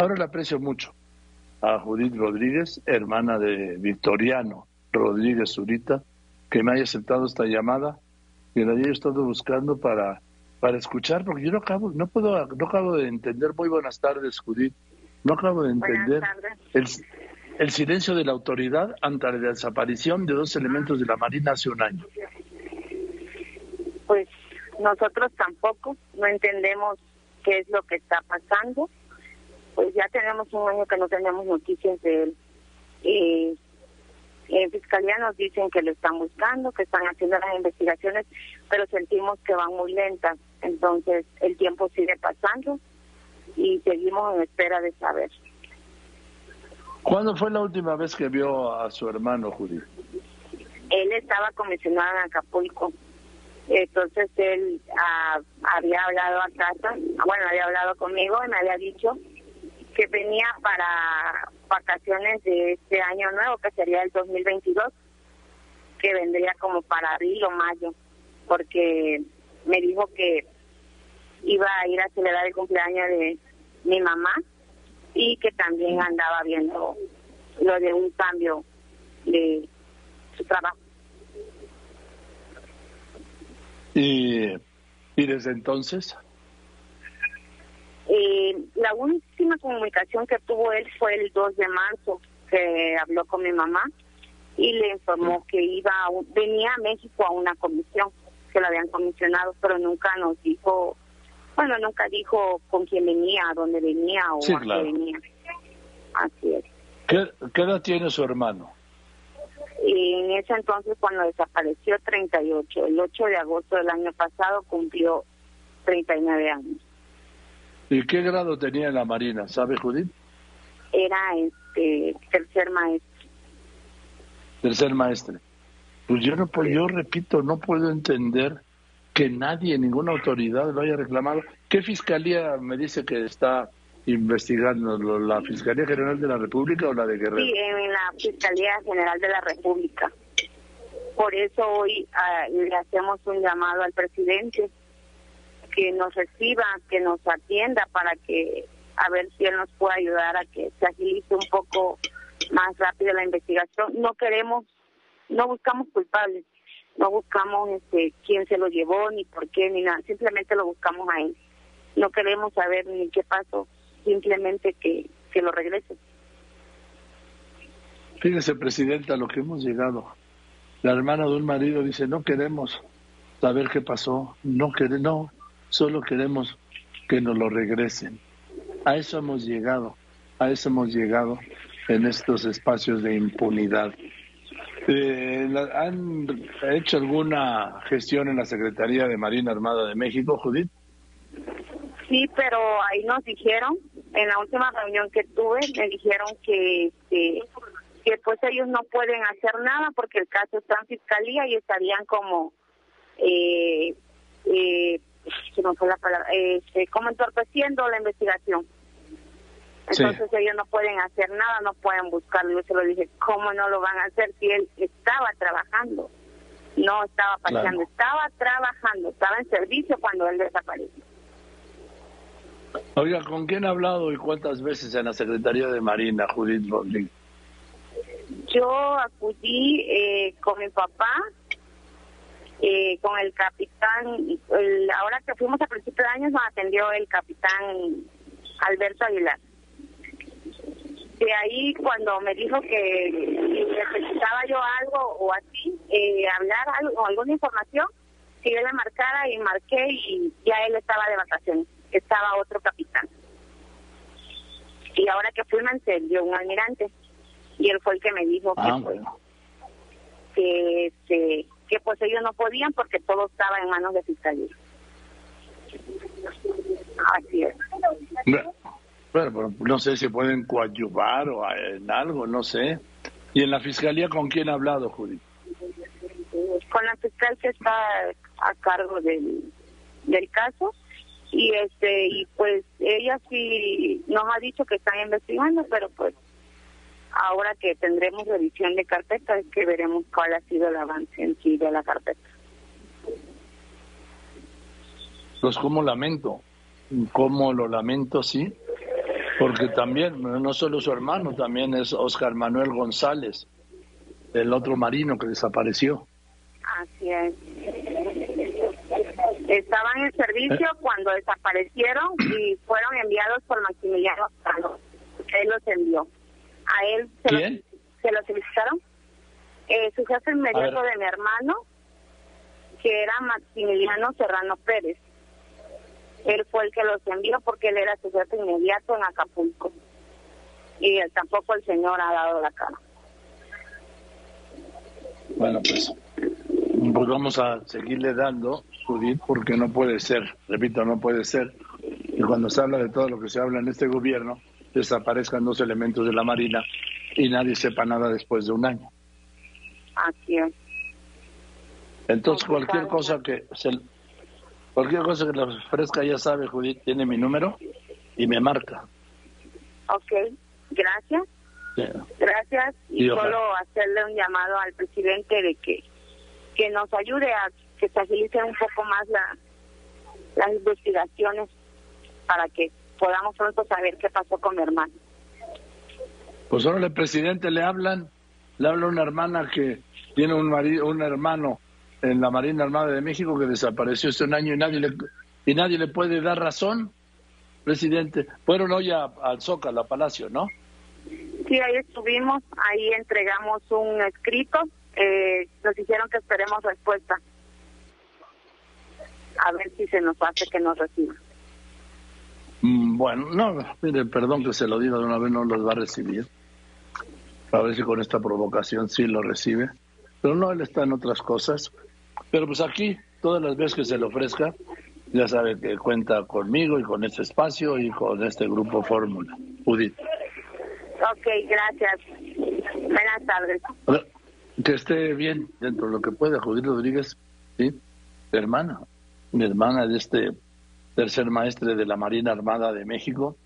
Ahora le aprecio mucho a Judith Rodríguez, hermana de Victoriano Rodríguez Zurita, que me haya aceptado esta llamada y la haya estado buscando para, para escuchar, porque yo no acabo, no puedo, no acabo de entender. Muy buenas tardes, Judith. No acabo de entender el, el silencio de la autoridad ante la desaparición de dos elementos de la Marina hace un año. Pues nosotros tampoco, no entendemos qué es lo que está pasando. Pues ya tenemos un año que no tenemos noticias de él. Eh, en Fiscalía nos dicen que lo están buscando, que están haciendo las investigaciones, pero sentimos que van muy lentas. Entonces el tiempo sigue pasando y seguimos en espera de saber. ¿Cuándo fue la última vez que vio a su hermano, Judith? Él estaba comisionado en Acapulco. Entonces él ah, había hablado a casa, bueno, había hablado conmigo y me había dicho que venía para vacaciones de este año nuevo, que sería el 2022, que vendría como para abril o mayo, porque me dijo que iba a ir a celebrar el cumpleaños de mi mamá y que también andaba viendo lo de un cambio de su trabajo. ¿Y, y desde entonces? Eh, la última comunicación que tuvo él fue el 2 de marzo, que habló con mi mamá y le informó que iba venía a México a una comisión, que lo habían comisionado, pero nunca nos dijo bueno, nunca dijo con quién venía, a dónde venía o a qué venía. Así es. ¿Qué, edad tiene su hermano? Y en ese entonces, cuando desapareció, 38. El 8 de agosto del año pasado cumplió 39 años. ¿Y qué grado tenía en la Marina? ¿Sabe, Judith? Era este tercer maestro. Tercer maestre. Pues yo no puedo, yo repito, no puedo entender que nadie, ninguna autoridad lo haya reclamado. ¿Qué fiscalía me dice que está investigando? ¿La Fiscalía General de la República o la de Guerrero? Sí, en la Fiscalía General de la República. Por eso hoy ah, le hacemos un llamado al presidente que nos reciba, que nos atienda para que a ver si él nos puede ayudar a que se agilice un poco más rápido la investigación. No queremos, no buscamos culpables, no buscamos este quién se lo llevó ni por qué ni nada simplemente lo buscamos a él. No queremos saber ni qué pasó simplemente que que lo regrese. Fíjese presidenta lo que hemos llegado. La hermana de un marido dice no queremos saber qué pasó no queremos no solo queremos que nos lo regresen a eso hemos llegado a eso hemos llegado en estos espacios de impunidad eh, ¿Han hecho alguna gestión en la Secretaría de Marina Armada de México, Judith? Sí, pero ahí nos dijeron, en la última reunión que tuve, me dijeron que, que, que pues ellos no pueden hacer nada porque el caso está en fiscalía y estarían como, eh, eh, no fue la palabra, eh, como entorpeciendo la investigación. Entonces ellos no pueden hacer nada, no pueden buscarlo. Yo se lo dije, ¿cómo no lo van a hacer si él estaba trabajando? No estaba paseando, estaba trabajando, estaba en servicio cuando él desapareció. Oiga, ¿con quién ha hablado y cuántas veces en la Secretaría de Marina, Judith Rodríguez? Yo acudí eh, con mi papá, eh, con el capitán, el, ahora que fuimos a principios de año nos atendió el capitán Alberto Aguilar de ahí cuando me dijo que necesitaba yo algo o así, eh, hablar algo, alguna información, que yo le marcara y marqué y ya él estaba de vacaciones, estaba otro capitán. Y ahora que fui me encendió un almirante y él fue el que me dijo que, ah, pues, que, este, que pues ellos no podían porque todo estaba en manos de fiscalía. Así es. Bueno, no sé si pueden coadyuvar o en algo, no sé. ¿Y en la fiscalía con quién ha hablado, Judy? Con la fiscal que está a cargo del, del caso y este y pues ella sí nos ha dicho que están investigando, pero pues ahora que tendremos revisión de carpeta es que veremos cuál ha sido el avance en sí de la carpeta. Pues como lamento, cómo lo lamento, sí, Porque también, no solo su hermano, también es Oscar Manuel González, el otro marino que desapareció. Así es. Estaban en servicio eh. cuando desaparecieron y fueron enviados por Maximiliano Él los envió. A él se, Los, se los solicitaron. Eh, su jefe inmediato de mi hermano, que era Maximiliano Serrano Pérez. Él fue el que los envió porque él era su jefe inmediato en Acapulco. Y él, tampoco el señor ha dado la cara. Bueno, pues, pues vamos a seguirle dando, Judith, porque no puede ser, repito, no puede ser que cuando se habla de todo lo que se habla en este gobierno, desaparezcan dos elementos de la Marina y nadie sepa nada después de un año. Así es. Entonces, cualquier cosa que se, cualquier cosa que le ofrezca, ya sabe, Judith, tiene mi número y me marca. Ok, gracias. Gracias y, solo hacerle un llamado al presidente de que, que nos ayude a que se agilicen un poco más la, las investigaciones para que podamos pronto saber qué pasó con mi hermano. Pues ahora el presidente le hablan, le habla una hermana que tiene un marido, un hermano en la Marina Armada de México que desapareció hace un año y nadie le y nadie le puede dar razón, presidente. Fueron hoy al Zócalo, a Palacio, ¿no? Sí, ahí estuvimos, ahí entregamos un escrito, eh, nos dijeron que esperemos respuesta. A ver si se nos hace que nos reciba. Mm, bueno, no, mire, perdón que se lo diga de una vez, no los va a recibir. A ver si con esta provocación sí lo recibe. Pero no, él está en otras cosas. Pero pues aquí, todas las veces que se le ofrezca, ya sabe que cuenta conmigo y con este espacio y con este grupo Fórmula. Judith. Ok, gracias. Buenas tardes. Que esté bien dentro de lo que puede, Judith Rodríguez, ¿sí? hermana, mi hermana de este tercer maestre de la Marina Armada de México,